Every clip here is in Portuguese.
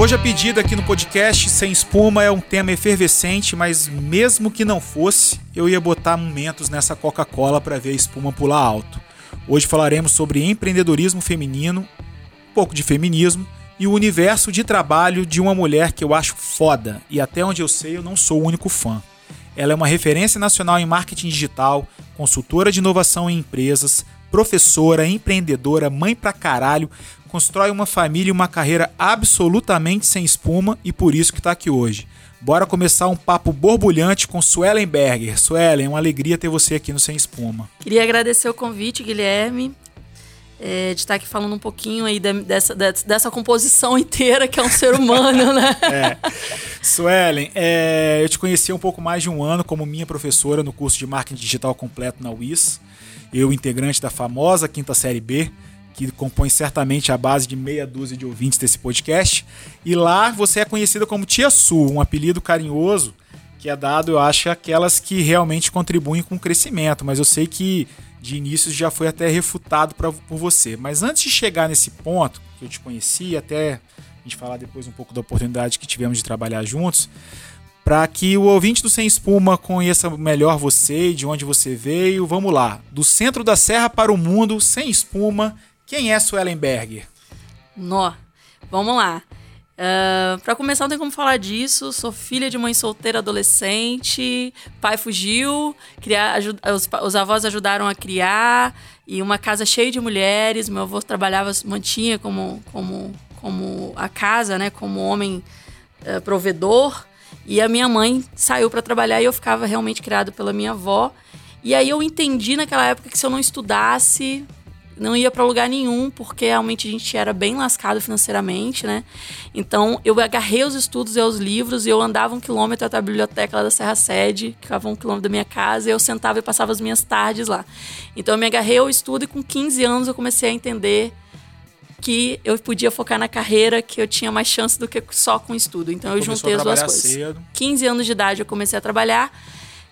Hoje a pedida aqui no podcast Sem Espuma é um tema efervescente, mas mesmo que não fosse, eu ia botar momentos nessa Coca-Cola para ver a espuma pular alto. Hoje falaremos sobre empreendedorismo feminino, um pouco de feminismo e o universo de trabalho de uma mulher que eu acho foda e até onde eu sei eu não sou o único fã. Ela é uma referência nacional em marketing digital, consultora de inovação em empresas, professora, empreendedora, mãe pra caralho, constrói uma família e uma carreira absolutamente sem espuma e por isso que está aqui hoje. Bora começar um papo borbulhante com Suelen Berger. Suelen, é uma alegria ter você aqui no Sem Espuma. Queria agradecer o convite, Guilherme, é, de estar aqui falando um pouquinho aí dessa, dessa composição inteira que é um ser humano, né? é. Suelen, é, eu te conheci há um pouco mais de um ano como minha professora no curso de Marketing Digital Completo na UIS. Eu, integrante da famosa Quinta Série B, que compõe certamente a base de meia dúzia de ouvintes desse podcast. E lá você é conhecida como Tia Su, um apelido carinhoso que é dado, eu acho, aquelas que realmente contribuem com o crescimento. Mas eu sei que de início já foi até refutado pra, por você. Mas antes de chegar nesse ponto, que eu te conheci, até a gente falar depois um pouco da oportunidade que tivemos de trabalhar juntos, para que o ouvinte do Sem Espuma conheça melhor você e de onde você veio, vamos lá. Do centro da serra para o mundo, sem espuma, quem é Suelen Berger? Nó, vamos lá. Uh, para começar, não tem como falar disso. Sou filha de mãe solteira adolescente. Pai fugiu, criar, os, os, avós ajudaram a criar. E uma casa cheia de mulheres. Meu avô trabalhava, mantinha como, como, como a casa, né? Como homem uh, provedor. E a minha mãe saiu para trabalhar e eu ficava realmente criado pela minha avó. E aí eu entendi naquela época que se eu não estudasse, não ia para lugar nenhum, porque realmente a gente era bem lascado financeiramente, né? Então eu agarrei os estudos e os livros e eu andava um quilômetro até a biblioteca lá da Serra Sede, que ficava um quilômetro da minha casa, e eu sentava e passava as minhas tardes lá. Então eu me agarrei ao estudo e com 15 anos eu comecei a entender que eu podia focar na carreira, que eu tinha mais chance do que só com estudo. Então eu juntei as duas coisas. Cedo. 15 anos de idade eu comecei a trabalhar.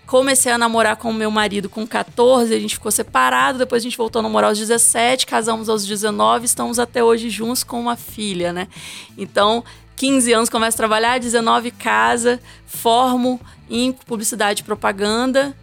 Comecei a namorar com o meu marido com 14, a gente ficou separado, depois a gente voltou a namorar aos 17, casamos aos 19, estamos até hoje juntos com uma filha, né? Então, 15 anos começo a trabalhar, 19 casa, formo em publicidade e propaganda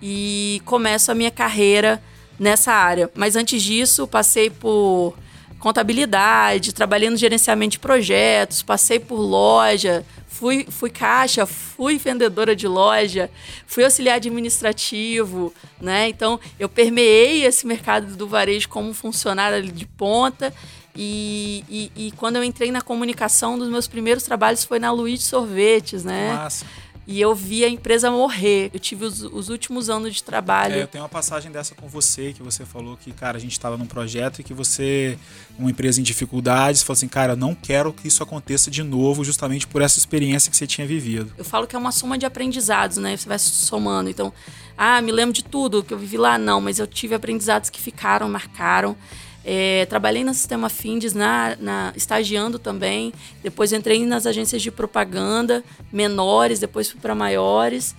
e começo a minha carreira nessa área. Mas antes disso, passei por contabilidade, trabalhei no gerenciamento de projetos, passei por loja, fui, fui caixa, fui vendedora de loja, fui auxiliar administrativo, né? Então eu permeei esse mercado do varejo como funcionário de ponta. E, e, e, quando eu entrei na comunicação, um dos meus primeiros trabalhos foi na Luiz Sorvetes, né? Massa e eu vi a empresa morrer. Eu tive os, os últimos anos de trabalho. É, eu tenho uma passagem dessa com você, que você falou que, cara, a gente estava num projeto e que você, uma empresa em dificuldades, falou assim, cara, não quero que isso aconteça de novo, justamente por essa experiência que você tinha vivido. Eu falo que é uma soma de aprendizados, né? Você vai somando. Então, ah, me lembro de tudo que eu vivi lá, não, mas eu tive aprendizados que ficaram, marcaram. É, trabalhei no sistema Findes, na, na, estagiando também. Depois entrei nas agências de propaganda menores, depois fui para maiores.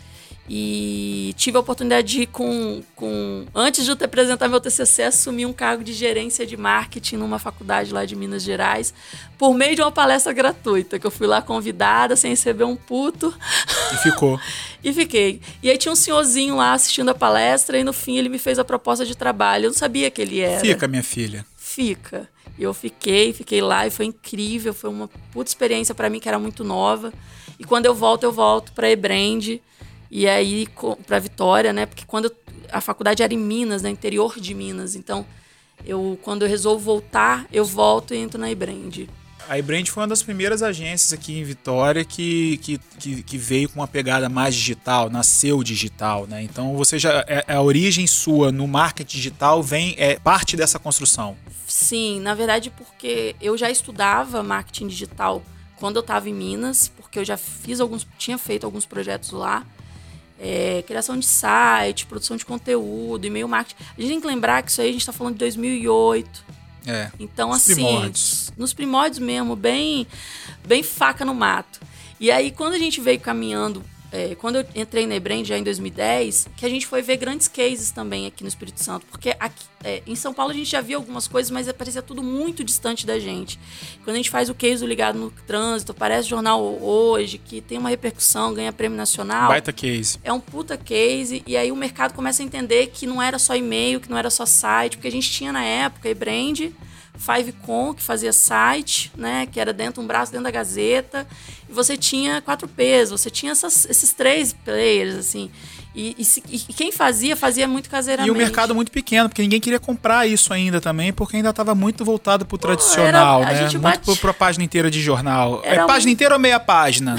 E tive a oportunidade de ir com, com. Antes de eu te apresentar meu TCC, assumir um cargo de gerência de marketing numa faculdade lá de Minas Gerais, por meio de uma palestra gratuita, que eu fui lá convidada, sem receber um puto. E ficou. e fiquei. E aí tinha um senhorzinho lá assistindo a palestra, e no fim ele me fez a proposta de trabalho. Eu não sabia que ele era. Fica, minha filha. Fica. E eu fiquei, fiquei lá e foi incrível. Foi uma puta experiência para mim, que era muito nova. E quando eu volto, eu volto para Ebrand e aí, para Vitória, né? Porque quando eu, a faculdade era em Minas, no né, interior de Minas. Então, eu quando eu resolvo voltar, eu volto e entro na iBrand. A iBrand foi uma das primeiras agências aqui em Vitória que, que, que, que, veio com uma pegada mais digital, nasceu digital, né? Então você já é, é, a origem sua no marketing digital vem é parte dessa construção. Sim, na verdade porque eu já estudava marketing digital quando eu estava em Minas, porque eu já fiz alguns, tinha feito alguns projetos lá é, criação de site, produção de conteúdo, e-mail marketing. A gente tem que lembrar que isso aí a gente está falando de 2008. É, então, assim, primórdios. nos primórdios mesmo, bem, bem faca no mato. E aí, quando a gente veio caminhando é, quando eu entrei na Ebrand já em 2010, que a gente foi ver grandes cases também aqui no Espírito Santo. Porque aqui, é, em São Paulo a gente já via algumas coisas, mas parecia tudo muito distante da gente. Quando a gente faz o case do Ligado no Trânsito, aparece jornal hoje, que tem uma repercussão, ganha prêmio nacional. Baita case. É um puta case, e aí o mercado começa a entender que não era só e-mail, que não era só site, porque a gente tinha na época Ebrand, Fivecon, que fazia site, né? Que era dentro, um braço dentro da Gazeta. E você tinha 4Ps, você tinha essas, esses três players, assim. E, e, se, e, quem fazia, fazia muito caseiramente. E o mercado muito pequeno, porque ninguém queria comprar isso ainda também, porque ainda estava muito voltado para o tradicional, era, né? Muito para a página inteira de jornal. Era é página um... inteira ou meia página?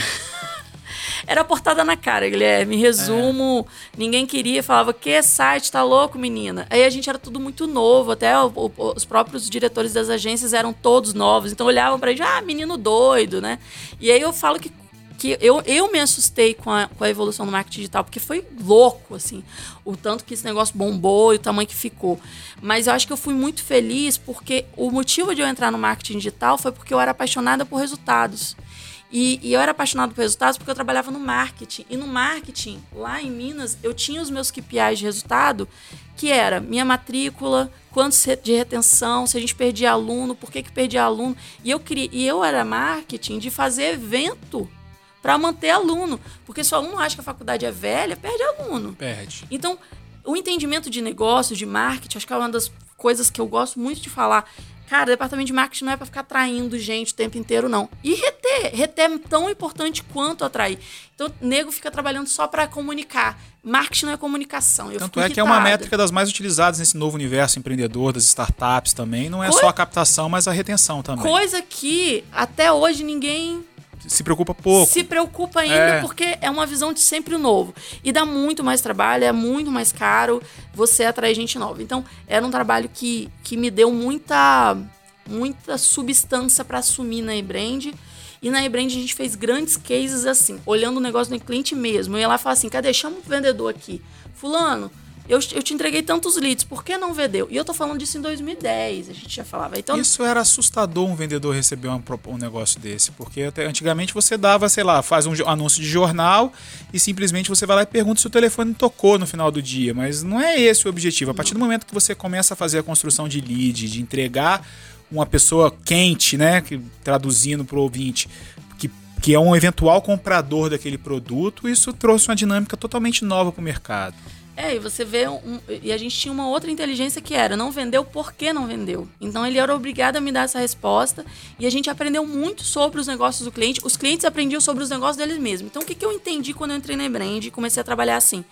Era portada na cara, Guilherme. Resumo, é. ninguém queria, falava, que site, tá louco, menina? Aí a gente era tudo muito novo, até o, o, os próprios diretores das agências eram todos novos, então olhavam pra gente, ah, menino doido, né? E aí eu falo que que eu, eu me assustei com a, com a evolução do marketing digital, porque foi louco, assim, o tanto que esse negócio bombou e o tamanho que ficou. Mas eu acho que eu fui muito feliz porque o motivo de eu entrar no marketing digital foi porque eu era apaixonada por resultados. E, e, eu era apaixonado por resultados porque eu trabalhava no marketing. E no marketing, lá em Minas, eu tinha os meus KPIs de resultado, que era minha matrícula, quantos de retenção, se a gente perdia aluno, por que, que perdia aluno. E eu, queria, e eu era marketing de fazer evento para manter aluno. Porque se o aluno acha que a faculdade é velha, perde aluno. Perde. Então, o entendimento de negócio, de marketing, acho que é uma das coisas que eu gosto muito de falar Cara, departamento de marketing não é para ficar atraindo gente o tempo inteiro, não. E reter. Reter é tão importante quanto atrair. Então, nego fica trabalhando só para comunicar. Marketing não é comunicação. Eu Tanto é que é uma métrica das mais utilizadas nesse novo universo empreendedor, das startups também. Não é só a captação, mas a retenção também. Coisa que até hoje ninguém se preocupa pouco. Se preocupa ainda é. porque é uma visão de sempre o novo. E dá muito mais trabalho, é muito mais caro você atrair gente nova. Então, era um trabalho que, que me deu muita, muita substância para assumir na eBrand. E na eBrand a gente fez grandes cases assim, olhando o negócio do cliente mesmo. Eu ia lá e falava assim: cadê? Chama o vendedor aqui. Fulano, eu, eu te entreguei tantos leads, por que não vendeu? E eu tô falando disso em 2010, a gente já falava. Então, Isso era assustador um vendedor receber um, um negócio desse, porque até antigamente você dava, sei lá, faz um anúncio de jornal e simplesmente você vai lá e pergunta se o telefone tocou no final do dia, mas não é esse o objetivo. A partir do momento que você começa a fazer a construção de lead, de entregar uma pessoa quente, né, que, traduzindo para o ouvinte, que, que é um eventual comprador daquele produto, isso trouxe uma dinâmica totalmente nova para o mercado. É, e você vê. Um, e a gente tinha uma outra inteligência que era: não vendeu, por que não vendeu? Então ele era obrigado a me dar essa resposta. E a gente aprendeu muito sobre os negócios do cliente. Os clientes aprendiam sobre os negócios deles mesmos. Então o que, que eu entendi quando eu entrei na Brand e comecei a trabalhar assim?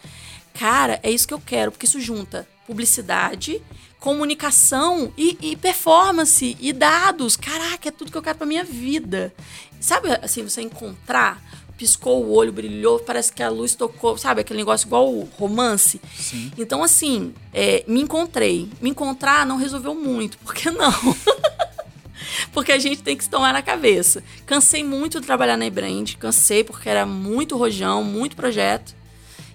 Cara, é isso que eu quero, porque isso junta publicidade, comunicação e, e performance e dados. Caraca, é tudo que eu quero pra minha vida. Sabe assim, você encontrar piscou o olho, brilhou, parece que a luz tocou, sabe? Aquele negócio igual o romance. Sim. Então, assim, é, me encontrei. Me encontrar não resolveu muito, por que não? porque a gente tem que se tomar na cabeça. Cansei muito de trabalhar na Ebrand, cansei porque era muito rojão, muito projeto.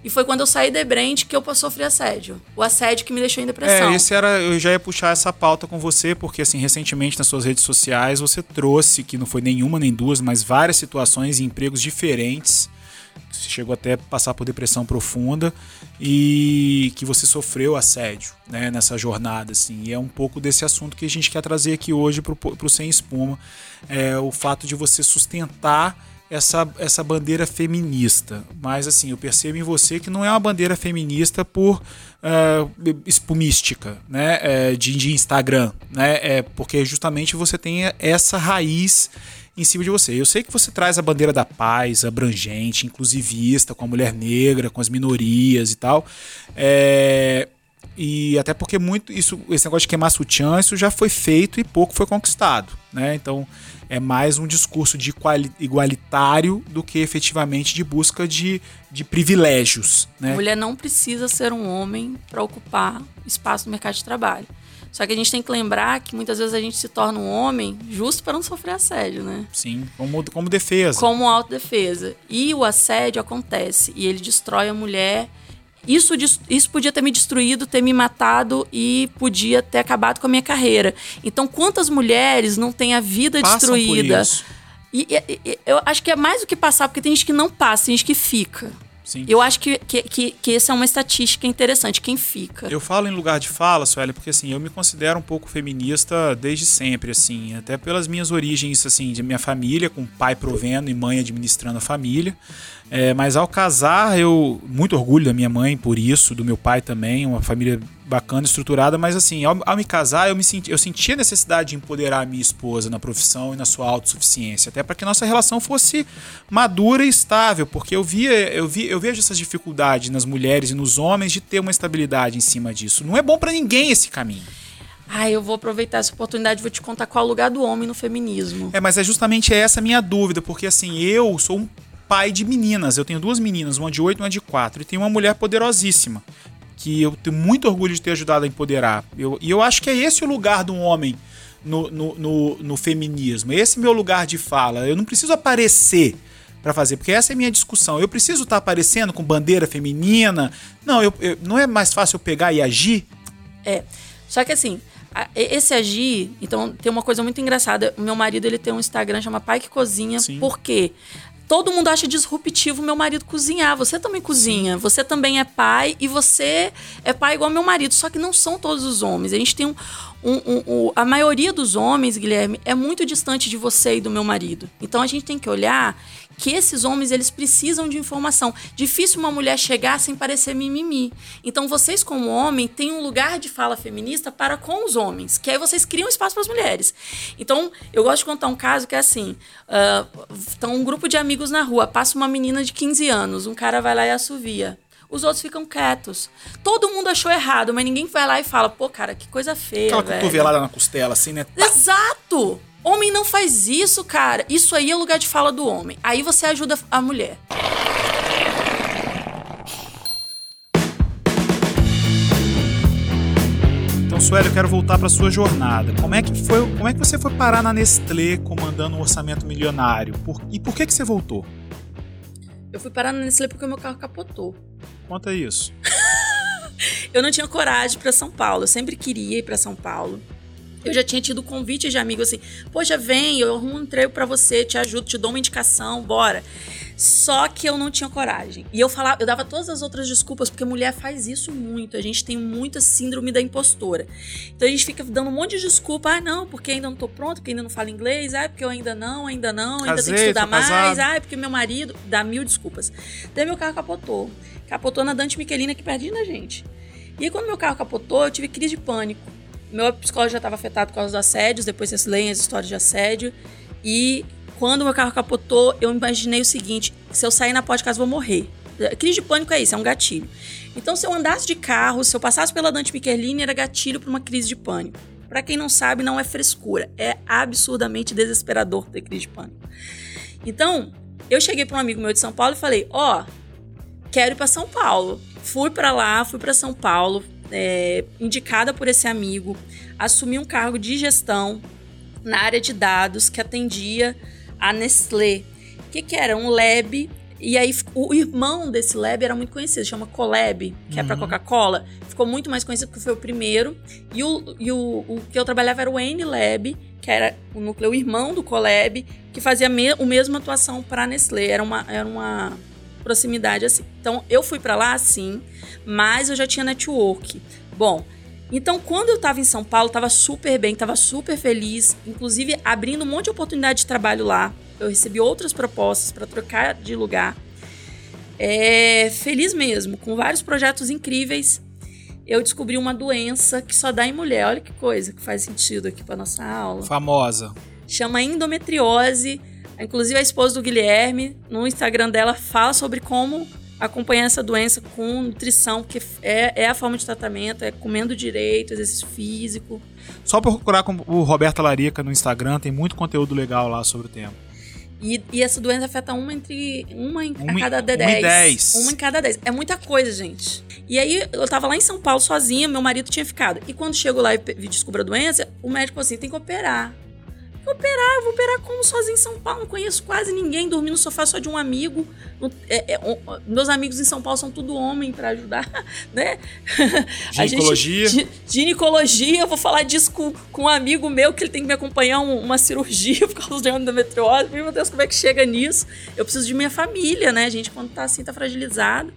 E foi quando eu saí da Brand que eu sofri assédio. O assédio que me deixou em depressão. É, esse era. Eu já ia puxar essa pauta com você, porque assim, recentemente nas suas redes sociais você trouxe, que não foi nenhuma nem duas, mas várias situações e empregos diferentes. Você chegou até a passar por depressão profunda e que você sofreu assédio né, nessa jornada. Assim. E é um pouco desse assunto que a gente quer trazer aqui hoje para o Sem Espuma. É, o fato de você sustentar essa, essa bandeira feminista. Mas assim, eu percebo em você que não é uma bandeira feminista por uh, espumística, né? É, de, de Instagram, né? É porque justamente você tem essa raiz em cima de você. Eu sei que você traz a bandeira da paz, abrangente, inclusivista, com a mulher negra, com as minorias e tal. É, e até porque muito isso, esse negócio de queimar sutiã, isso já foi feito e pouco foi conquistado, né? Então é mais um discurso de igualitário do que efetivamente de busca de, de privilégios. Né? Mulher não precisa ser um homem para ocupar espaço no mercado de trabalho. Só que a gente tem que lembrar que muitas vezes a gente se torna um homem justo para não sofrer assédio, né? Sim, como, como defesa. Como autodefesa. E o assédio acontece e ele destrói a mulher isso, isso podia ter me destruído, ter me matado e podia ter acabado com a minha carreira. Então, quantas mulheres não têm a vida Passam destruída? E, e- e- eu acho que é mais do que passar, porque tem gente que não passa, tem gente que fica. Sim. Eu acho que, que, que, que essa é uma estatística interessante, quem fica. Eu falo em lugar de fala, Sueli, porque assim, eu me considero um pouco feminista desde sempre, assim, até pelas minhas origens, assim, de minha família, com pai provendo e mãe administrando a família. É, mas ao casar, eu muito orgulho da minha mãe por isso, do meu pai também, uma família bacana, estruturada, mas assim, ao, ao me casar, eu me senti, eu senti a necessidade de empoderar a minha esposa na profissão e na sua autossuficiência, até para que nossa relação fosse madura e estável, porque eu via, eu vi, eu vejo essas dificuldades nas mulheres e nos homens de ter uma estabilidade em cima disso. Não é bom para ninguém esse caminho. Ah, eu vou aproveitar essa oportunidade e vou te contar qual é o lugar do homem no feminismo. É, mas é justamente essa a minha dúvida, porque assim, eu sou um pai de meninas, eu tenho duas meninas, uma de 8 e uma de 4, e tenho uma mulher poderosíssima, que eu tenho muito orgulho de ter ajudado a empoderar. Eu, e eu acho que é esse o lugar do homem no, no, no, no feminismo, esse é meu lugar de fala. Eu não preciso aparecer para fazer, porque essa é a minha discussão. Eu preciso estar aparecendo com bandeira feminina? Não, eu, eu- não é mais fácil eu pegar e agir? É. Só que assim, esse agir, então tem uma coisa muito engraçada. O meu marido ele tem um Instagram chama Pai que Cozinha. Sim. Por quê? Todo mundo acha disruptivo meu marido cozinhar. Você também cozinha. Você também é pai e você é pai igual meu marido. Só que não são todos os homens. A gente tem um. um- um- um- a maioria dos homens, Guilherme, é muito distante de você e do meu marido. Então a gente tem que olhar que esses homens eles precisam de informação. Difícil uma mulher chegar sem parecer mimimi. Então vocês como homem têm um lugar de fala feminista para com os homens, que aí vocês criam espaço para as mulheres. Então eu gosto de contar um caso que é assim, ah, estão um grupo de amigos na rua, passa uma menina de 15 anos, um cara vai lá e assovia. Os outros ficam quietos. Todo mundo achou errado, mas ninguém vai lá e fala, pô, cara, que coisa feia. Aquela velho. cotovelada na costela, assim, né? Exato! Homem não faz isso, cara. Isso aí é o lugar de fala do homem. Aí você ajuda a mulher. Então, Sueli, eu quero voltar para sua jornada. Como é que foi? Como é que você foi parar na Nestlé comandando um orçamento milionário? Por- e por que que você voltou? Eu fui parar na Nestlé porque o meu carro capotou. Conta isso. Eu não tinha coragem para São Paulo. Eu sempre queria ir para São Paulo. Eu já tinha tido convite de amigo assim: Poxa, vem, eu arrumo um emprego para você, te ajudo, te dou uma indicação, bora. Só que eu não tinha coragem. E eu falava, eu dava todas as outras desculpas, porque mulher faz isso muito. A gente tem muita síndrome da impostora. Então a gente fica dando um monte de desculpa. Ah, não, porque ainda não tô pronto, porque ainda não falo inglês. Ah, porque eu ainda não, ainda não, ainda Casei, tenho que estudar mais. Ah, porque meu marido. Dá mil desculpas. Daí meu carro capotou. Capotou na Dante Michelina aqui pertinho da gente. E aí, quando meu carro capotou, eu tive crise de pânico. Meu psicólogo já estava afetado por causa dos assédios, depois vocês leem as histórias de assédio. E quando meu carro capotou, eu imaginei o seguinte: se eu sair na porta de casa, eu vou morrer. Crise de pânico é isso, é um gatilho. Então, se eu andasse de carro, se eu passasse pela Dante Michelini, era gatilho para uma crise de pânico. Para quem não sabe, não é frescura, é absurdamente desesperador ter crise de pânico. Então, eu cheguei para um amigo meu de São Paulo e falei: Ó, quero ir para São Paulo. Fui para lá, fui para São Paulo, é, indicada por esse amigo, assumi um cargo de gestão na área de dados que atendia a Nestlé. O que, que era? Um lab. E aí, o irmão desse lab era muito conhecido, chama Colab, que é para Uhum. Coca-Cola. Ficou muito mais conhecido porque foi o primeiro. E, o, e o, o que eu trabalhava era o N-Lab, que era o núcleo irmão do Colab, que fazia me, a mesma atuação para a Nestlé. Era uma, era uma proximidade assim. Então, eu fui para lá, sim, mas eu já tinha network. Bom, então, quando eu estava em São Paulo, estava super bem, estava super feliz, inclusive abrindo um monte de oportunidade de trabalho lá. Eu recebi outras propostas para trocar de lugar. É, feliz mesmo, com vários projetos incríveis. Eu descobri uma doença que só dá em mulher. Olha que coisa que faz sentido aqui para nossa aula. Famosa. Chama endometriose. Inclusive a esposa do Guilherme, no Instagram dela, fala sobre como acompanhar essa doença com nutrição, porque é, é a forma de tratamento, é comendo direito, exercício físico. Só procurar com o Roberta Larica no Instagram, tem muito conteúdo legal lá sobre o tema. E, e essa doença afeta uma entre uma em Uma cada uma em dez. dez. Uma em cada dez. É muita coisa, gente. E aí eu tava lá em São Paulo sozinha, meu marido tinha ficado. E quando chego lá e descubro a doença, o médico falou assim: tem que operar. Operar, eu vou operar como sozinho em São Paulo, não conheço quase ninguém, dormi no sofá só de um amigo. É, é, meus amigos em São Paulo são tudo homem para ajudar, né? Ginecologia. Gente, ginecologia, eu vou falar disso com, com um amigo meu que ele tem que me acompanhar um, uma cirurgia por causa de endometriose. Meu Deus, como é que chega nisso? Eu preciso de minha família, né, gente? Quando tá assim, tá fragilizado.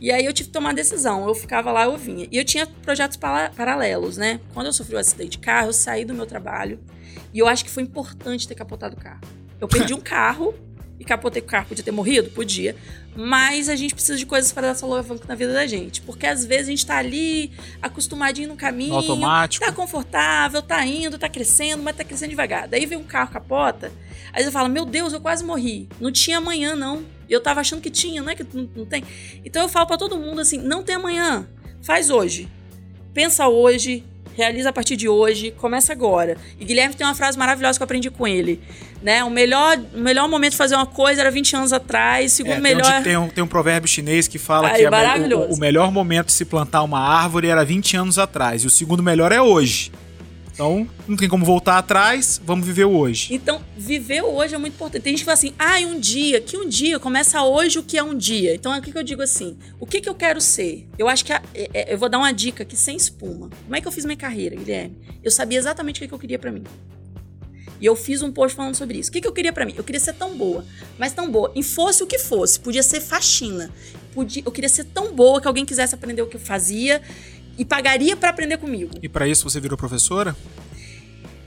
E aí eu tive que tomar decisão. Eu ficava lá, eu vinha. E eu tinha projetos paralelos, né? Quando eu sofri o um acidente de carro, eu saí do meu trabalho. E eu acho que foi importante ter capotado o carro. Eu perdi um carro e capotei o carro. Podia ter morrido? Podia. Mas a gente precisa de coisas para dar essa alavanca na vida da gente. Porque às vezes a gente tá ali, acostumadinho no caminho. No automático. Tá confortável, tá indo, tá crescendo, mas tá crescendo devagar. Daí vem um carro, capota. Aí você fala, meu Deus, eu quase morri. Não tinha amanhã, não. Eu tava achando que tinha, não é que não, não tem. Então eu falo para todo mundo assim, não tem amanhã. Faz hoje. Pensa hoje, realiza a partir de hoje, começa agora. E Guilherme tem uma frase maravilhosa que eu aprendi com ele. Né? O, melhor, o melhor momento de fazer uma coisa era 20 anos atrás, segundo é, melhor. Tem um, tem um, provérbio chinês que fala Ai, que é o, o, melhor momento de se plantar uma árvore era 20 anos atrás. E o segundo melhor é hoje. Então, não tem como voltar atrás, vamos viver o hoje. Então, viver o hoje é muito importante. Tem gente que fala assim, ah, um dia, que um dia, começa hoje o que é um dia. Então, o que, que eu digo assim? O que, que eu quero ser? Eu acho que, a, é, é, eu vou dar uma dica aqui sem espuma. Como é que eu fiz minha carreira, Guilherme? Eu sabia exatamente o que, que eu queria para mim. E eu fiz um post falando sobre isso. O que, que eu queria para mim? Eu queria ser tão boa, mas tão boa. E fosse o que fosse, podia ser faxina. Podia, eu queria ser tão boa que alguém quisesse aprender o que eu fazia e pagaria para aprender comigo. E para isso você virou professora?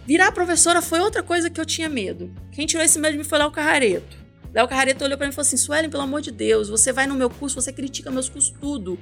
Virar professora foi outra coisa que eu tinha medo. Quem tirou esse medo de mim foi Léo Carrareto. Léo Carrareto olhou para mim e falou assim: Suelen, pelo amor de Deus, você vai no meu curso, você critica meus cursos tudo.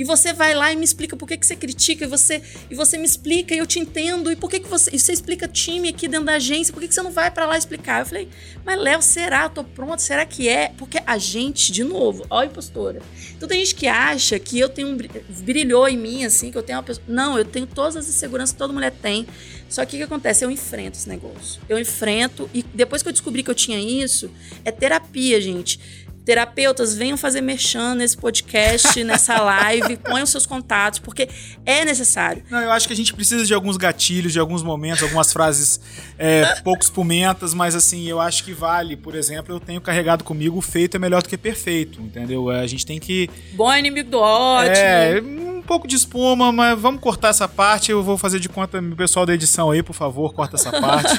E você vai lá e me explica por que, que você critica, e você, e você me explica, e eu te entendo, e por que, que você. E você explica time aqui dentro da agência, por que, que você não vai para lá explicar? Eu falei, mas Léo, será? Eu tô pronto? Será que é? Porque a gente, de novo, ó, impostora. Então tem gente que acha que eu tenho um. brilhou em mim, assim, que eu tenho uma pessoa. Não, eu tenho todas as inseguranças que toda mulher tem. Só que o que acontece? Eu enfrento esse negócio. Eu enfrento, e depois que eu descobri que eu tinha isso, é terapia, gente. Terapeutas, venham fazer merchan nesse podcast, nessa live, ponham seus contatos, porque é necessário. Não, eu acho que a gente precisa de alguns gatilhos, de alguns momentos, algumas frases é, pouco espumentas, mas assim, eu acho que vale. Por exemplo, eu tenho carregado comigo o feito é melhor do que perfeito, entendeu? A gente tem que. Bom inimigo do ótimo. É, um pouco de espuma, mas vamos cortar essa parte. Eu vou fazer de conta, o pessoal da edição aí, por favor, corta essa parte,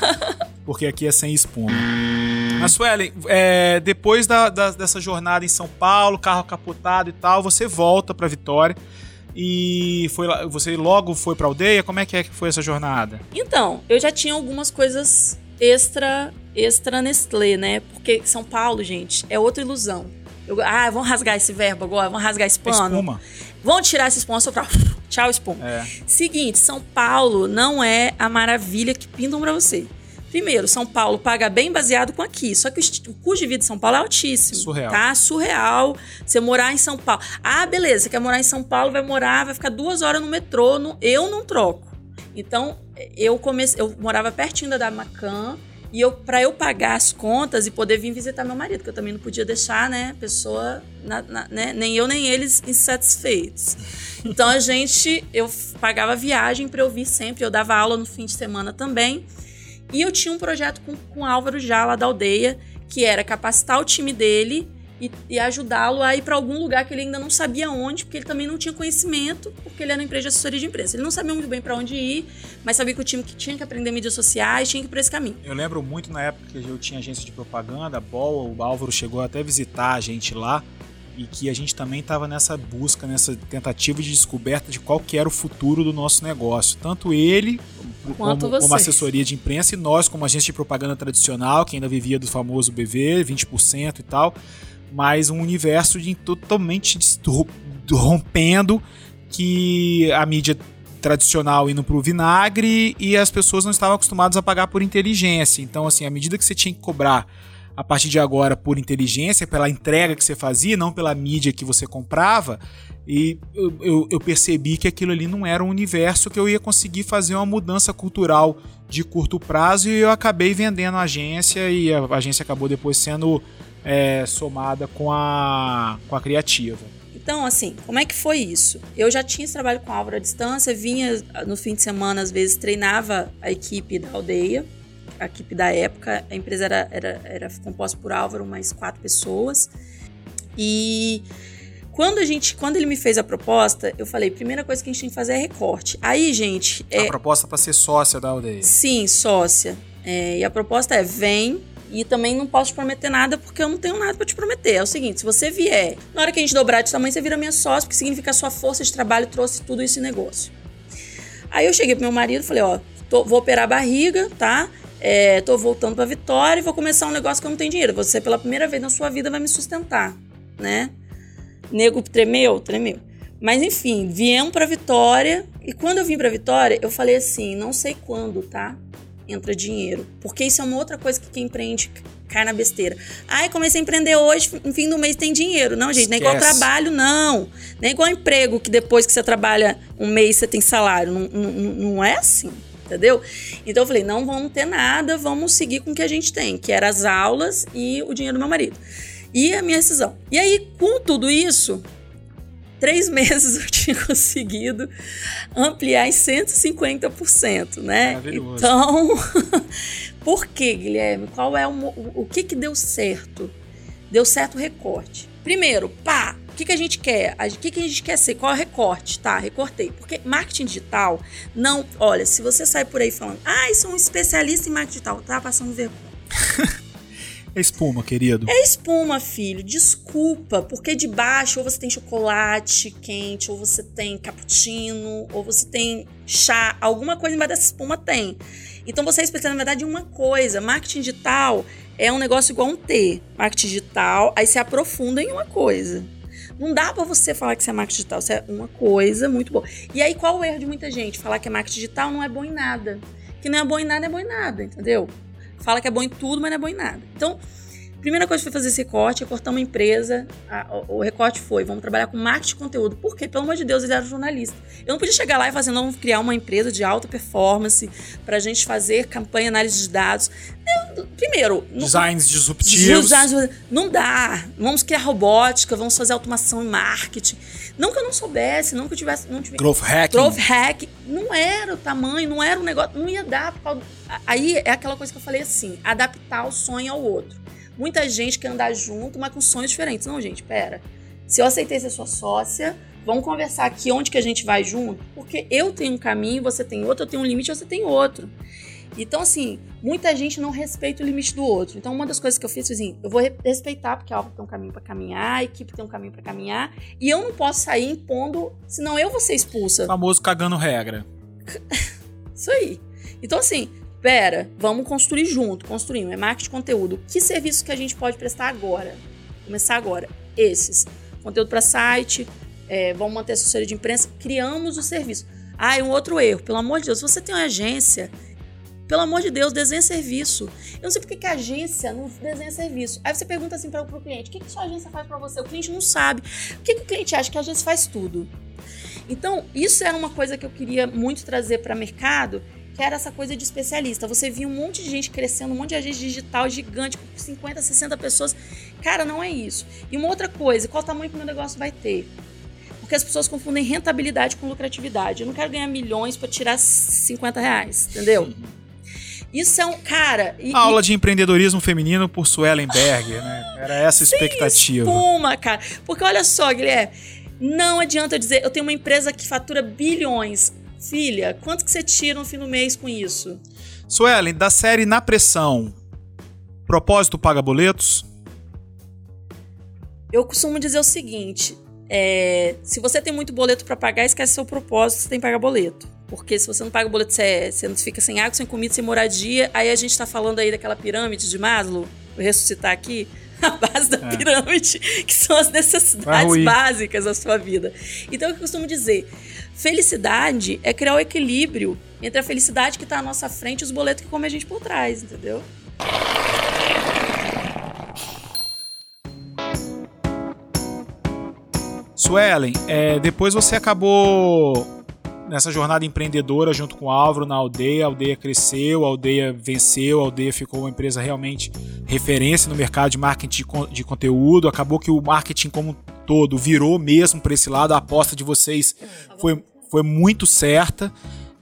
porque aqui é sem espuma. Mas, Suelen, é, depois da, da, dessa jornada em São Paulo, carro capotado e tal, você volta para Vitória e foi você logo foi para aldeia? Como é que é que foi essa jornada? Então, eu já tinha algumas coisas extra extra Nestlé, né? Porque São Paulo, gente, é outra ilusão. Eu, ah, vamos rasgar esse verbo agora, vamos rasgar esse pano. Espuma. Vamos tirar esse espuma, soprar. Tchau, espuma. É. Seguinte, São Paulo não é a maravilha que pintam para você. Primeiro, São Paulo paga bem baseado com aqui. Só que o, custo de vida de São Paulo é altíssimo. Surreal. Tá? Surreal. Você morar em São Paulo. Ah, beleza. Você quer morar em São Paulo, vai morar, vai ficar duas horas no metrô. No, eu não troco. Então, eu comecei. Eu morava pertinho da Damacan. E eu, para eu pagar as contas e poder vir visitar meu marido, que eu também não podia deixar, né, pessoa, na, na, né, nem eu nem eles insatisfeitos. Então a gente, eu pagava viagem para eu vir sempre, eu dava aula no fim de semana também. E eu tinha um projeto com, com o Álvaro já lá da aldeia, que era capacitar o time dele e, e ajudá-lo a ir para algum lugar que ele ainda não sabia onde, porque ele também não tinha conhecimento, porque ele era uma empresa de assessoria de imprensa. Ele não sabia muito bem para onde ir, mas sabia que o time que tinha que aprender mídias sociais tinha que ir por esse caminho. Eu lembro muito na época que eu tinha agência de propaganda, a Boa, o Álvaro chegou até visitar a gente lá e que a gente também estava nessa busca, nessa tentativa de descoberta de qual que era o futuro do nosso negócio. Tanto ele, como, como, assessoria de imprensa, e nós, como agência de propaganda tradicional, que ainda vivia do famoso BV, 20% e tal, mas um universo de totalmente rompendo que a mídia tradicional indo para o vinagre e as pessoas não estavam acostumadas a pagar por inteligência. Então, assim, à medida que você tinha que cobrar a partir de agora por inteligência, pela entrega que você fazia, não pela mídia que você comprava. E eu, eu, eu, percebi que aquilo ali não era um universo que eu ia conseguir fazer uma mudança cultural de curto prazo e eu acabei vendendo a agência e a agência acabou depois sendo é, somada com a, com a criativa. Então, assim, como é que foi isso? Eu já tinha esse trabalho com Álvaro à distância, vinha no fim de semana, às vezes treinava a equipe da aldeia a equipe da época. A empresa era, era, era composta por Álvaro, mais quatro pessoas. E quando a gente, quando ele me fez a proposta, eu falei, primeira coisa que a gente tem que fazer é recorte. Aí, gente, é, A proposta para ser sócia da aldeia. sim, sócia. É, e a proposta é vem e também não posso te prometer nada porque eu não tenho nada para te prometer. É o seguinte, se você vier, na hora que a gente dobrar de tamanho, você vira minha sócia, porque significa que a sua força de trabalho trouxe tudo isso em negócio. Aí eu cheguei pro meu marido e falei, ó, tô- vou operar a barriga, tá? É, tô voltando pra Vitória e vou começar um negócio que eu não tenho dinheiro. Você, pela primeira vez na sua vida, vai me sustentar, né? Nego tremeu? Tremeu. Mas enfim, viemos pra Vitória. E quando eu vim pra Vitória, eu falei assim: não sei quando, tá? Entra dinheiro. Porque isso é uma outra coisa que quem empreende cai na besteira. Ai, comecei a empreender hoje, no fim do mês tem dinheiro. Não, gente, nem igual Esquece. trabalho, não. Nem igual emprego, que depois que você trabalha um mês você tem salário. Não, não, não é assim. Entendeu? Então eu falei, não vamos ter nada, vamos seguir com o que a gente tem, que era as aulas e o dinheiro do meu marido. E a minha rescisão. E aí, com tudo isso, três meses eu tinha conseguido ampliar em 150%, né? Maravilhoso. Então, por que, Guilherme? Qual é o, o que que deu certo? Deu certo o recorte. Primeiro, pá, o que, que a gente quer? O que, que a gente quer ser? Qual é o recorte? Tá, recortei. Porque marketing digital, não. Olha, se você sai por aí falando, ah, sou um especialista em marketing digital, tá passando vergonha. É espuma, querido. É espuma, filho. Desculpa, porque de baixo ou você tem chocolate quente, ou você tem cappuccino, ou você tem chá, alguma coisa embaixo dessa espuma tem. Então você é especialista, na verdade, em uma coisa. Marketing digital é um negócio igual um T. Marketing digital, aí você aprofunda em uma coisa. Não dá pra você falar que você é marketing digital, isso é uma coisa muito boa. E aí, qual o erro de muita gente? Falar que é marketing digital não é bom em nada. Que não é bom em nada, é bom em nada, entendeu? Fala que é bom em tudo, mas não é bom em nada. Então, primeira coisa foi fazer esse recorte, é cortar uma empresa. A- o, recorte foi, vamos trabalhar com marketing de conteúdo. Por quê? Pelo amor de Deus, eles eram jornalistas. Eu não podia chegar lá e fazer, não, vamos criar uma empresa de alta performance pra gente fazer campanha análise de dados. Eu- primeiro, não- Designs disruptivos. Design- Não dá. Vamos criar robótica, vamos fazer automação e marketing. Não que eu não soubesse, não que eu tivesse. Não tivesse Growth hacking. Growth hack não era o tamanho, não era o negócio, não ia dar. Aí é aquela coisa que eu falei assim: adaptar o sonho ao outro. Muita gente quer andar junto, mas com sonhos diferentes. Não, gente, pera. Se eu aceitei ser sua sócia, vamos conversar aqui onde que a gente vai junto, porque eu tenho um caminho, você tem outro, eu tenho um limite, você tem outro. Então, assim, muita gente não respeita o limite do outro. Então, uma das coisas que eu fiz foi assim: eu vou re- respeitar, porque a Alva tem um caminho pra caminhar, a equipe tem um caminho pra caminhar, e eu não posso sair impondo, senão eu vou ser expulsa. Famoso cagando regra. Isso aí. Então, assim, pera, vamos construir junto, construir. É marketing de conteúdo. Que serviço que a gente pode prestar agora? Começar agora. Esses. Conteúdo para site, é, vamos manter a assessoria de imprensa. Criamos o serviço. Ah, e um outro erro. Pelo amor de Deus, se você tem uma agência, pelo amor de Deus, desenha serviço. Eu não sei porque que a agência não desenha serviço. Aí você pergunta assim para o cliente: o que, que sua agência faz para você? O cliente não sabe. O que, que o cliente acha? Que a agência faz tudo. Então, isso era uma coisa que eu queria muito trazer para mercado, que era essa coisa de especialista. Você via um monte de gente crescendo, um monte de agente digital gigante, com 50, 60 pessoas. Cara, não é isso. E uma outra coisa, qual tamanho que o meu negócio vai ter? Porque as pessoas confundem rentabilidade com lucratividade. Eu não quero ganhar milhões para tirar 50 reais, entendeu? Isso é um. Cara. E, Aula de empreendedorismo feminino por Suelen Berger, né? Era essa a expectativa. espuma, cara. Porque olha só, Guilherme, não adianta eu dizer, eu tenho uma empresa que fatura bilhões. Filha, quanto que você tira no fim do mês com isso? Suelen, da série Na Pressão, propósito paga boletos? Eu costumo dizer o seguinte: é, se você tem muito boleto para pagar, esquece seu propósito, você tem que pagar boleto. Porque se você não paga boleto, você, você não fica sem água, sem comida, sem moradia. Aí a gente tá falando aí daquela pirâmide de Maslow, vou ressuscitar aqui, a base da É. pirâmide, que são as necessidades básicas da sua vida. Então eu costumo dizer: felicidade é criar o equilíbrio entre a felicidade que tá à nossa frente e os boletos que comem a gente por trás, entendeu? Suelen, é, depois você acabou nessa jornada empreendedora junto com o Álvaro na aldeia. A aldeia cresceu, a aldeia venceu, a aldeia ficou uma empresa realmente referência no mercado de marketing de, con- de conteúdo. Acabou que o marketing como um todo virou mesmo para esse lado. A aposta de vocês foi, foi muito certa.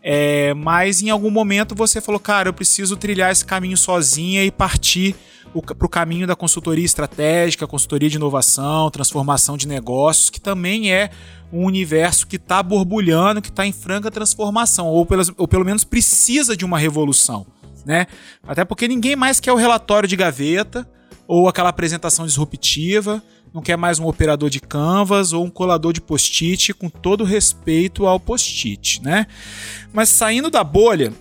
É, mas em algum momento você falou, cara, eu preciso trilhar esse caminho sozinha e partir para o caminho da consultoria estratégica, consultoria de inovação, transformação de negócios, que também é um universo que está borbulhando, que está em franca transformação, ou, pelas, ou pelo menos precisa de uma revolução. Né? Até porque ninguém mais quer o relatório de gaveta ou aquela apresentação disruptiva, não quer mais um operador de canvas ou um colador de post-it, com todo respeito ao post-it, né? Mas saindo da bolha,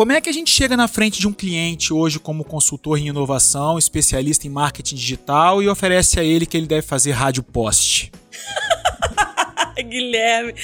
como é que a gente chega na frente de um cliente hoje como consultor em inovação, especialista em marketing digital e oferece a ele que ele deve fazer rádio post? Guilherme.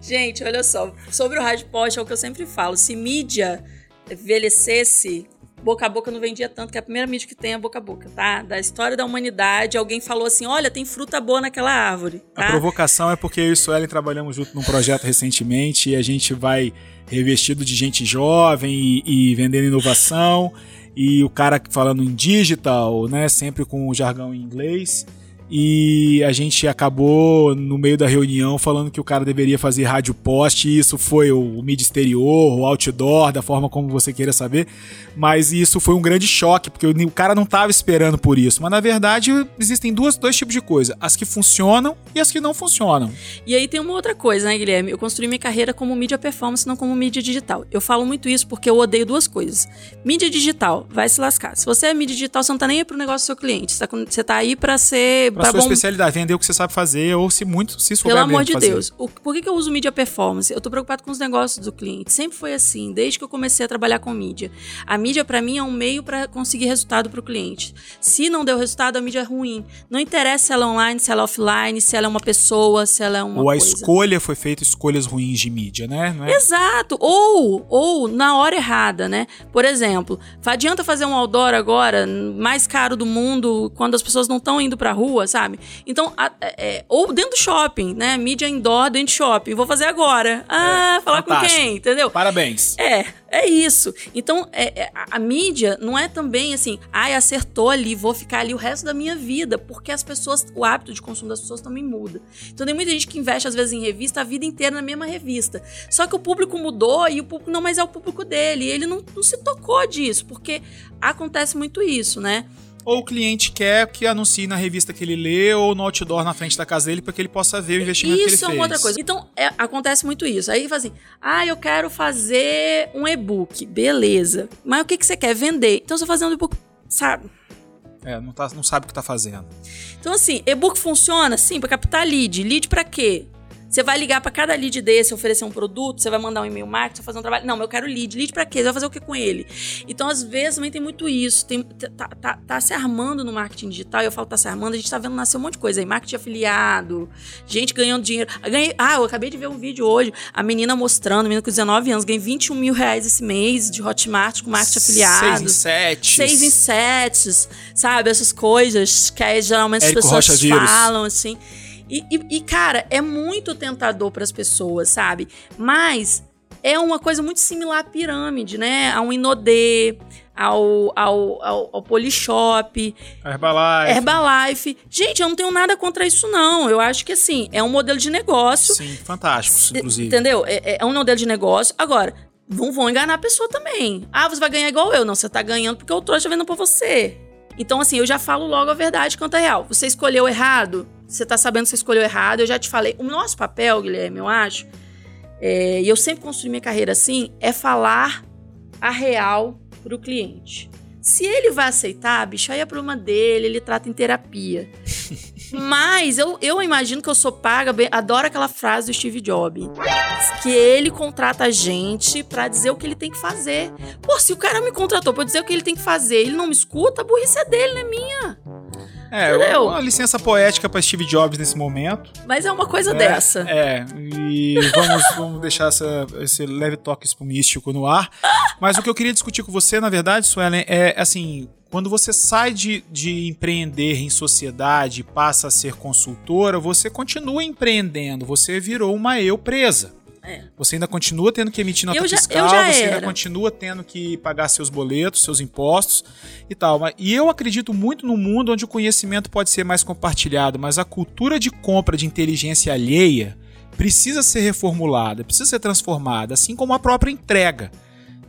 Gente, olha só, sobre o rádio post é o que eu sempre falo, se mídia envelhecesse, boca a boca não vendia tanto, que é a primeira mídia que tem é boca a boca, tá? Da história da humanidade, alguém falou assim: olha, tem fruta boa naquela árvore. Tá? A provocação é porque eu e o Suelen trabalhamos junto num projeto recentemente e a gente vai revestido de gente jovem e, e vendendo inovação. E o cara falando em digital, né? Sempre com o jargão em inglês e a gente acabou no meio da reunião falando que o cara deveria fazer rádio post, isso foi o mídia exterior, o outdoor, da forma como você queira saber, mas isso foi um grande choque, porque o cara não estava esperando por isso, mas na verdade existem duas, dois tipos de coisa, as que funcionam e as que não funcionam. E aí tem uma outra coisa, né, Guilherme? Eu construí minha carreira como mídia performance, não como mídia digital. Eu falo muito isso porque eu odeio duas coisas. Mídia digital, vai se lascar. Se você é mídia digital, você não tá nem aí pro negócio do seu cliente, você tá, você tá aí para ser pra, sua bom... especialidade, vender o que você sabe fazer, ou se muito, se souber Pelo amor de fazer. Deus. O, por que, que eu uso mídia performance? Eu tô preocupado com os negócios do cliente. Sempre foi assim, desde que eu comecei a trabalhar com mídia. A mídia, para mim, é um meio para conseguir resultado para o cliente. Se não deu resultado, a mídia é ruim. Não interessa se ela é online, se ela é offline, se ela é uma pessoa, se ela é uma Ou a coisa. escolha foi feita escolhas ruins de mídia, né? É? Exato. Ou, ou na hora errada, né? Por exemplo, adianta fazer um outdoor agora, mais caro do mundo, quando as pessoas não estão indo pra rua, sabe? Então, a, é, é, ou dentro do shopping, né? Mídia indoor dentro do shopping. Vou fazer agora. Ah, é, falar fantástico. com quem? Entendeu? Parabéns. É, é isso. Então, é, é, a, a, mídia não é também assim, ai, acertou ali, vou ficar ali o resto da minha vida, porque as pessoas, o hábito de consumo das pessoas também muda. Então, tem muita gente que investe, às vezes, em revista a vida inteira na mesma revista. Só que o público mudou e o público não mais é o público dele. E ele não, não se tocou disso, porque acontece muito isso, né? Ou o cliente quer que anuncie na revista que ele lê ou no outdoor na frente da casa dele para que ele possa ver o investimento isso que ele fez. Isso é uma outra coisa. Então, é, acontece muito isso. Aí fala assim, ah, eu quero fazer um e-book. Beleza. Mas o que, que você quer? Vender. Então, você fazendo um e-book, sabe? É, não, tá, não sabe o que tá fazendo. Então, assim, e-book funciona? Sim, para captar lead. Lead para quê? Você vai ligar para cada lead desse, oferecer um produto, você vai mandar um e-mail marketing, fazer um trabalho. Não, eu quero lead. Lead para quê? Você vai fazer o que com ele? Então, às vezes, também tem muito isso. Tem, tá, tá, tá se armando no marketing digital, eu falo tá se armando, a gente tá vendo nascer um monte de coisa aí. Marketing afiliado, gente ganhando dinheiro. Ganhei, ah, eu acabei de ver um vídeo hoje, a menina mostrando, a menina com 19 anos, ganhei 21 mil reais esse mês de Hotmart com marketing afiliado. Seis em sete. Seis em sete, sabe? Essas coisas que aí geralmente Érico as pessoas falam, assim. E, e, e cara, é muito tentador para as pessoas, sabe? Mas é uma coisa muito similar à pirâmide, né? A um Inodê, ao, ao, ao, ao Polishop. Herbalife. Herbalife. Gente, eu não tenho nada contra isso, não. Eu acho que, assim, é um modelo de negócio. Sim, fantástico, inclusive. Entendeu? É, é um modelo de negócio. Agora, não vão enganar a pessoa também. Ah, você vai ganhar igual eu. Não, você tá ganhando porque o trouxa tá vendo pra você. Então, assim, eu já falo logo a verdade quanto é real. Você escolheu errado, você tá sabendo que você escolheu errado, eu já te falei. O nosso papel, Guilherme, eu acho, é, e eu sempre construí minha carreira assim, é falar a real pro cliente. Se ele vai aceitar, bicho, aí é problema dele, ele trata em terapia. Mas eu, eu imagino que eu sou paga, adoro aquela frase do Steve Jobs. Que ele contrata a gente para dizer o que ele tem que fazer. Pô, se o cara me contratou pra dizer o que ele tem que fazer ele não me escuta, a burrice é dele, não é minha. É, Entendeu? uma licença poética para Steve Jobs nesse momento. Mas é uma coisa é, dessa. É, e vamos, vamos deixar essa, esse leve toque místico no ar. Mas o que eu queria discutir com você, na verdade, Suelen, é assim: quando você sai de, de empreender em sociedade e passa a ser consultora, você continua empreendendo, você virou uma eu presa. É. Você ainda continua tendo que emitir nota já, fiscal, você era. ainda continua tendo que pagar seus boletos, seus impostos e tal. E eu acredito muito no mundo onde o conhecimento pode ser mais compartilhado, mas a cultura de compra de inteligência alheia precisa ser reformulada, precisa ser transformada, assim como a própria entrega.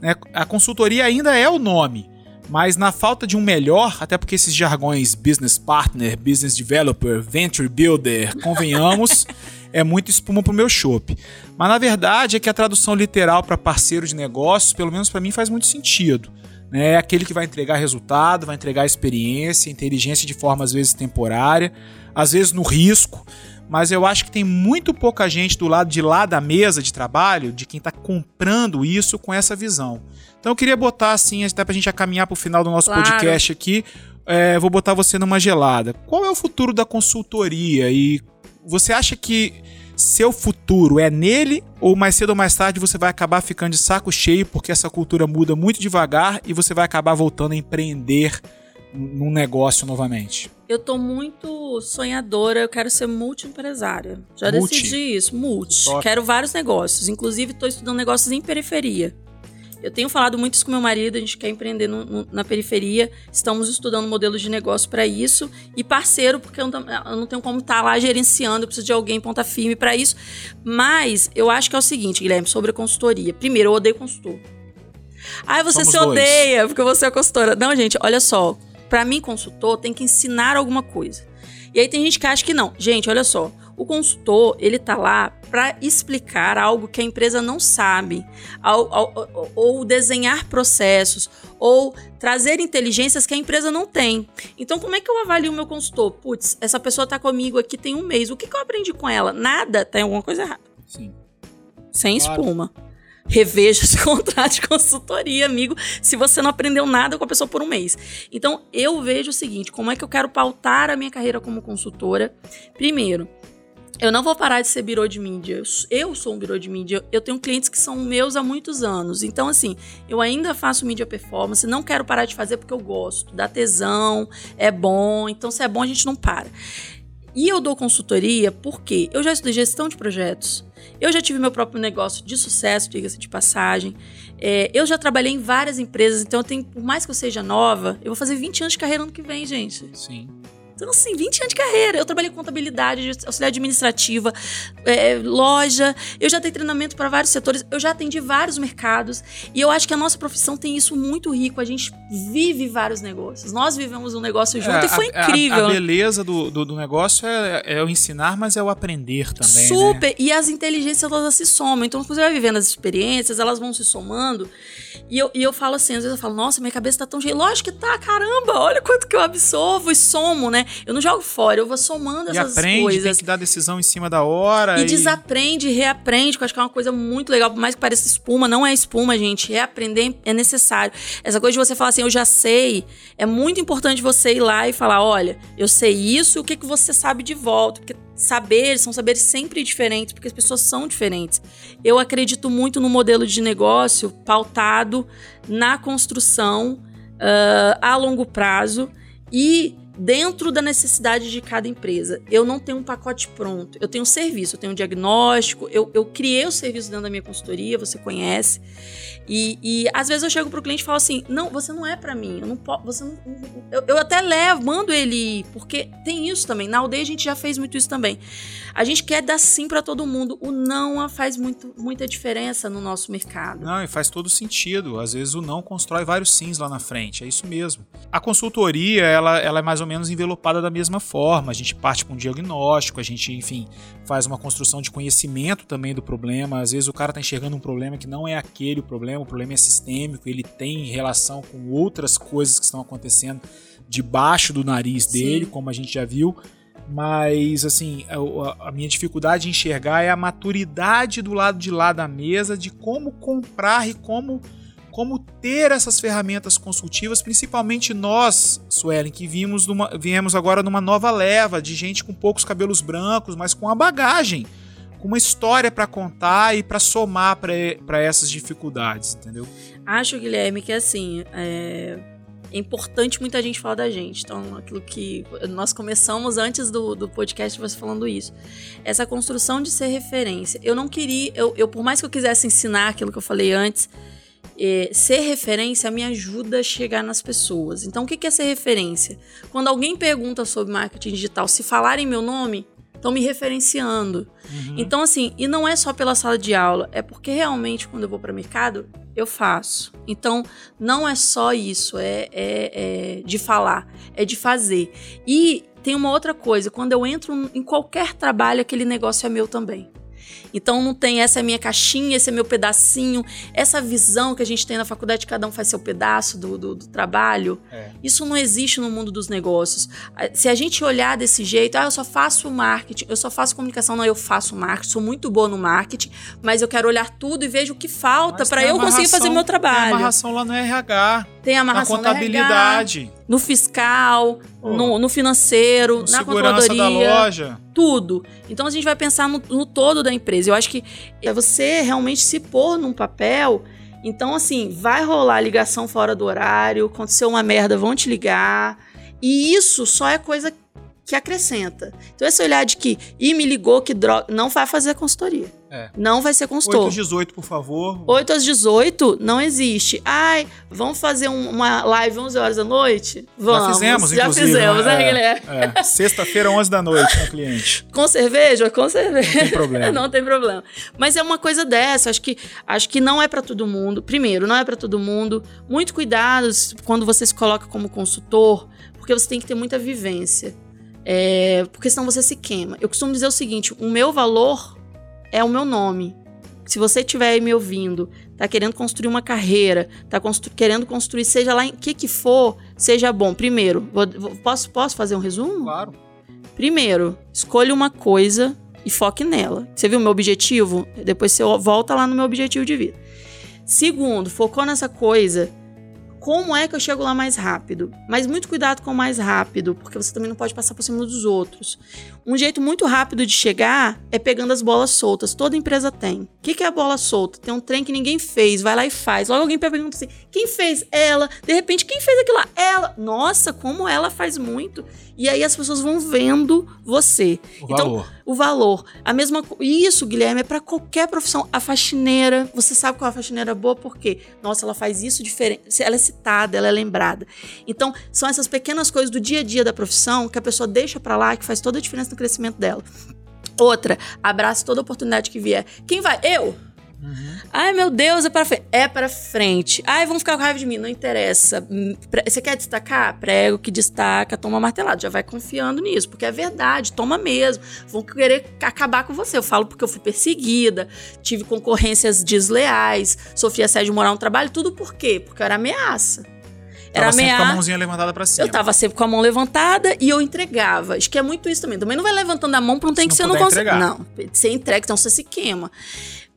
Né? A consultoria ainda é o nome, mas na falta de um melhor, até porque esses jargões business partner, business developer, venture builder, convenhamos, é muito espuma pro meu chopp. Mas na verdade é que a tradução literal para parceiro de negócios, pelo menos para mim, faz muito sentido. Né? É aquele que vai entregar resultado, vai entregar experiência, inteligência de forma às vezes temporária, às vezes no risco, mas eu acho que tem muito pouca gente do lado de lá da mesa de trabalho, de quem está comprando isso com essa visão. Então eu queria botar assim, até para a gente caminhar para o final do nosso claro. podcast aqui, é, vou botar você numa gelada. Qual é o futuro da consultoria e você acha que seu futuro é nele ou mais cedo ou mais tarde você vai acabar ficando de saco cheio porque essa cultura muda muito devagar e você vai acabar voltando a empreender num negócio novamente? Eu tô muito sonhadora, eu quero ser multi-empresária. Já multi. decidi isso, multi. Top. Quero vários negócios, inclusive estou estudando negócios em periferia. Eu tenho falado muito isso com meu marido, a gente quer empreender no, no, na periferia, estamos estudando modelos de negócio para isso e parceiro, porque eu não, eu não tenho como estar tá lá gerenciando, eu preciso de alguém ponta firme para isso. Mas eu acho que é o seguinte, Guilherme, sobre a consultoria. Primeiro, eu odeio consultor. Ah, você Somos se odeia dois. porque você é consultora. Não, gente, olha só para mim, consultor tem que ensinar alguma coisa. E aí tem gente que acha que não. Gente, olha só. O consultor, ele tá lá para explicar algo que a empresa não sabe, ou, ou, ou, desenhar processos, ou trazer inteligências que a empresa não tem. Então, como é que eu avalio o meu consultor? Putz, essa pessoa tá comigo aqui tem um mês. O que, que eu aprendi com ela? Nada, tem alguma coisa errada. Sim. Sem claro. espuma reveja esse contrato de consultoria, amigo, se você não aprendeu nada com a pessoa por um mês. Então, eu vejo o seguinte: como é que eu quero pautar a minha carreira como consultora? Primeiro, eu não vou parar de ser birô de mídia. Eu sou um birô de mídia. Eu tenho clientes que são meus há muitos anos. Então, assim, eu ainda faço mídia performance. Não quero parar de fazer porque eu gosto. Dá tesão, é bom. Então, se é bom, a gente não para. E eu dou consultoria porque eu já estudei gestão de projetos. Eu já tive meu próprio negócio de sucesso, diga-se de passagem. É, eu já trabalhei em várias empresas, então eu tenho, por mais que eu seja nova, eu vou fazer 20 anos de carreira ano que vem, gente. Sim. Então, assim, 20 anos de carreira. Eu trabalhei com contabilidade, auxiliar administrativa, é, loja. Eu já dei treinamento para vários setores. Eu já atendi vários mercados. E eu acho que a nossa profissão tem isso muito rico. A gente vive vários negócios. Nós vivemos um negócio junto é, e foi a, incrível. A, a beleza do, do, do negócio é, é, o ensinar, mas é o aprender também. Né? Super. Né? E as inteligências, elas se somam. Então, você vai vivendo as experiências, elas vão se somando. E eu, e eu falo assim, às vezes eu falo, nossa, minha cabeça tá tão cheia. Lógico que tá, caramba, olha quanto que eu absorvo e somo, né? Eu não jogo fora, eu vou somando e essas aprende, coisas. Tem que dar decisão em cima da hora. E, e... desaprende, reaprende, que eu acho que é uma coisa muito legal. Por mais que pareça espuma, não é espuma, gente. Reaprender é necessário. Essa coisa de você falar assim, eu já sei, é muito importante você ir lá e falar: olha, eu sei isso, o que, que você sabe de volta? Porque saberes são saberes sempre diferentes, porque as pessoas são diferentes. Eu acredito muito no modelo de negócio pautado na construção uh, a longo prazo e dentro da necessidade de cada empresa. Eu não tenho um pacote pronto. Eu tenho um serviço, eu tenho um diagnóstico, eu, eu criei o serviço dentro da minha consultoria, você conhece. E, e às vezes eu chego pro cliente e falo assim: não, você não é para mim. Eu não posso. Você não. Eu, eu até levo, mando ele ir, porque tem isso também. Na aldeia a gente já fez muito isso também. A gente quer dar sim para todo mundo. O não faz muito, muita diferença no nosso mercado. Não, e faz todo sentido. Às vezes o não constrói vários sims lá na frente. É isso mesmo. A consultoria, ela, ela é mais ou menos envelopada da mesma forma. A gente parte para um diagnóstico, a gente, enfim, faz uma construção de conhecimento também do problema. Às vezes o cara está enxergando um problema que não é aquele o problema, o problema é sistêmico, ele tem relação com outras coisas que estão acontecendo debaixo do nariz dele, Sim. como a gente já viu. Mas, assim, a, a, minha dificuldade de enxergar é a maturidade do lado de lá da mesa de como comprar e como como ter essas ferramentas consultivas, principalmente nós, Suelen, que vimos numa, viemos agora numa nova leva de gente com poucos cabelos brancos, mas com a bagagem, com uma história para contar e para somar para essas dificuldades, entendeu? Acho, Guilherme, que assim, é é importante muita gente falar da gente. Então, aquilo que nós começamos antes do, do podcast, você falando isso. Essa construção de ser referência. Eu não queria, eu, eu por mais que eu quisesse ensinar aquilo que eu falei antes, é, ser referência me ajuda a chegar nas pessoas. Então, o que é ser referência? Quando alguém pergunta sobre marketing digital, se falarem meu nome, estão me referenciando. Uhum. Então, assim, e não é só pela sala de aula, é porque realmente quando eu vou para o mercado, eu faço. Então, não é só isso, é, é, é de falar, é de fazer. E tem uma outra coisa, quando eu entro em qualquer trabalho, aquele negócio é meu também. Então não tem essa é minha caixinha, esse é meu pedacinho, essa visão que a gente tem na faculdade, cada um faz seu pedaço do, do, do trabalho. É. Isso não existe no mundo dos negócios. Se a gente olhar desse jeito, ah, eu só faço marketing, eu só faço comunicação, não, eu faço marketing, sou muito boa no marketing, mas eu quero olhar tudo e vejo o que falta para eu conseguir fazer meu trabalho. Tem amarração lá no RH. Tem amarração na contabilidade. No, RH, no fiscal, oh. no, no, financeiro, no na controladoria. da loja. Tudo. Então a gente vai pensar no, no todo da empresa. Eu acho que é você realmente se pôr num papel. Então, assim, vai rolar ligação fora do horário, aconteceu uma merda, vão te ligar. E isso só é coisa que acrescenta. Então, esse olhar de que, e me ligou, que droga, não vai fazer consultoria. É. Não vai ser consultor. 8 às 18, por favor. 8 às 18 não existe. Ai, vamos fazer um, uma live 11 horas da noite? Vamos. Já fizemos, Já inclusive. fizemos, né, né, Guilherme? É. Sexta-feira, 11 da noite, com o cliente. Com cerveja? Com cerveja. Não tem problema. não tem problema. Mas é uma coisa dessa. Acho que, acho que não é para todo mundo. Primeiro, não é para todo mundo. Muito cuidado quando você se coloca como consultor, porque você tem que ter muita vivência. É, porque senão você se queima. Eu costumo dizer o seguinte: o meu valor é o meu nome. Se você estiver me ouvindo, tá querendo construir uma carreira, tá constru querendo construir, seja lá em que que for, seja bom. Primeiro, vou, vou, posso, posso fazer um resumo? Claro. Primeiro, escolha uma coisa e foque nela. Você viu o meu objetivo? Depois você volta lá no meu objetivo de vida. Segundo, focou nessa coisa, como é que eu chego lá mais rápido. Mas muito cuidado com o mais rápido, porque você também não pode passar por cima dos outros. Um jeito muito rápido de chegar é pegando as bolas soltas. Toda empresa tem. O que, que é a bola solta? Tem um trem que ninguém fez, vai lá e faz. Logo alguém pergunta assim: quem fez? Ela. De repente, quem fez aquilo lá? Ela. Nossa, como ela faz muito. E aí as pessoas vão vendo você. O então, valor. o valor. A mesma Isso, Guilherme, é para qualquer profissão. A faxineira, você sabe qual é a faxineira boa? Por quê? Nossa, ela faz isso diferente. Ela é citada, ela é lembrada. Então, são essas pequenas coisas do dia a dia da profissão que a pessoa deixa para lá que faz toda a diferença crescimento dela. Outra, abrace toda oportunidade que vier. Quem vai? Eu? Uhum. Ai, meu Deus, é para frente. É para frente. Ai, vão ficar com raiva de mim. Não interessa. Você quer destacar? Prego que destaca, toma martelado. Já vai confiando nisso, porque é verdade, toma mesmo. Vão querer acabar com você. Eu falo porque eu fui perseguida, tive concorrências desleais, sofri assédio moral no trabalho. Tudo por quê? Porque era ameaça. Era tava sempre com a mãozinha levantada pra cima. Eu tava sempre com a mão levantada e eu entregava. Acho que é muito isso também. Também não vai levantando a mão pra um tem que você não consegue. Não, você entrega, então você se queima.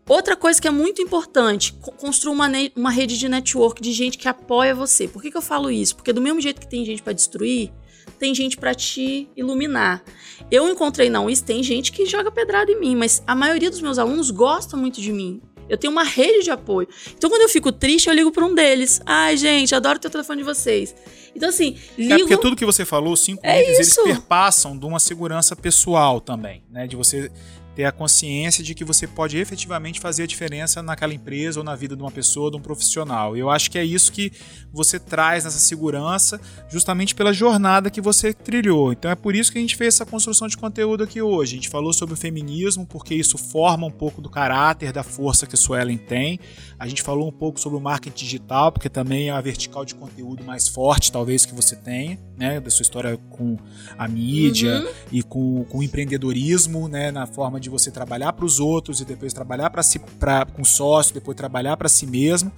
Outra coisa que é muito importante, construa uma, uma rede de network de gente que apoia você. Por que, que eu falo isso? Porque do mesmo jeito que tem gente para destruir, tem gente para te iluminar. Eu encontrei na UIS, tem gente que joga pedrada em mim, mas a maioria dos meus alunos gosta muito de mim. Eu tenho uma rede de apoio. Então, quando eu fico triste, eu ligo para um deles. Ai, gente, adoro ter o telefone de vocês. Então, assim, ligo... É porque tudo que você falou, cinco é eles perpassam de uma segurança pessoal também, né? De você ter a consciência de que você pode efetivamente fazer a diferença naquela empresa ou na vida de uma pessoa, de um profissional. E eu acho que é isso que você traz nessa segurança, justamente pela jornada que você trilhou. Então é por isso que a gente fez essa construção de conteúdo aqui hoje. A gente falou sobre o feminismo, porque isso forma um pouco do caráter, da força que a Suelen tem. A gente falou um pouco sobre o marketing digital, porque também é a vertical de conteúdo mais forte, talvez, que você tenha, né? Da sua história com a mídia uhum. e com, com o empreendedorismo, né? Na forma de de você trabalhar para os outros e depois trabalhar para si, pra, com sócio, depois trabalhar para si mesmo.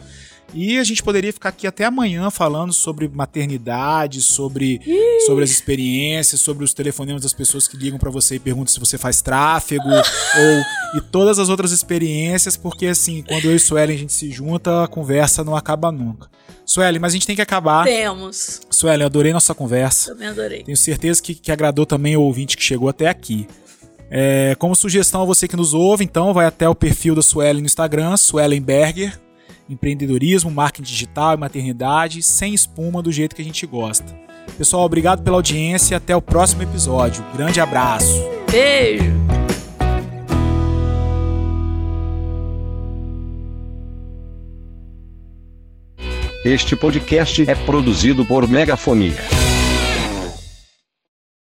E a gente poderia ficar aqui até amanhã falando sobre maternidade, sobre, sobre as experiências, sobre os telefonemas das pessoas que ligam para você e perguntam se você faz tráfego, ou e todas as outras experiências, porque assim, quando eu e Suelen a gente se junta, a conversa não acaba nunca. Suelen, mas a gente tem que acabar. Temos. Suelen, eu adorei nossa conversa. Também adorei. Tenho certeza que, que agradou também o ouvinte que chegou até aqui. É, como sugestão a você que nos ouve, então, vai até o perfil da Suelen no Instagram, Suelenberger, empreendedorismo, marketing digital e maternidade, sem espuma, do jeito que a gente gosta. Pessoal, obrigado pela audiência e até o próximo episódio. Grande abraço. Beijo. Este podcast é produzido por Megafonia.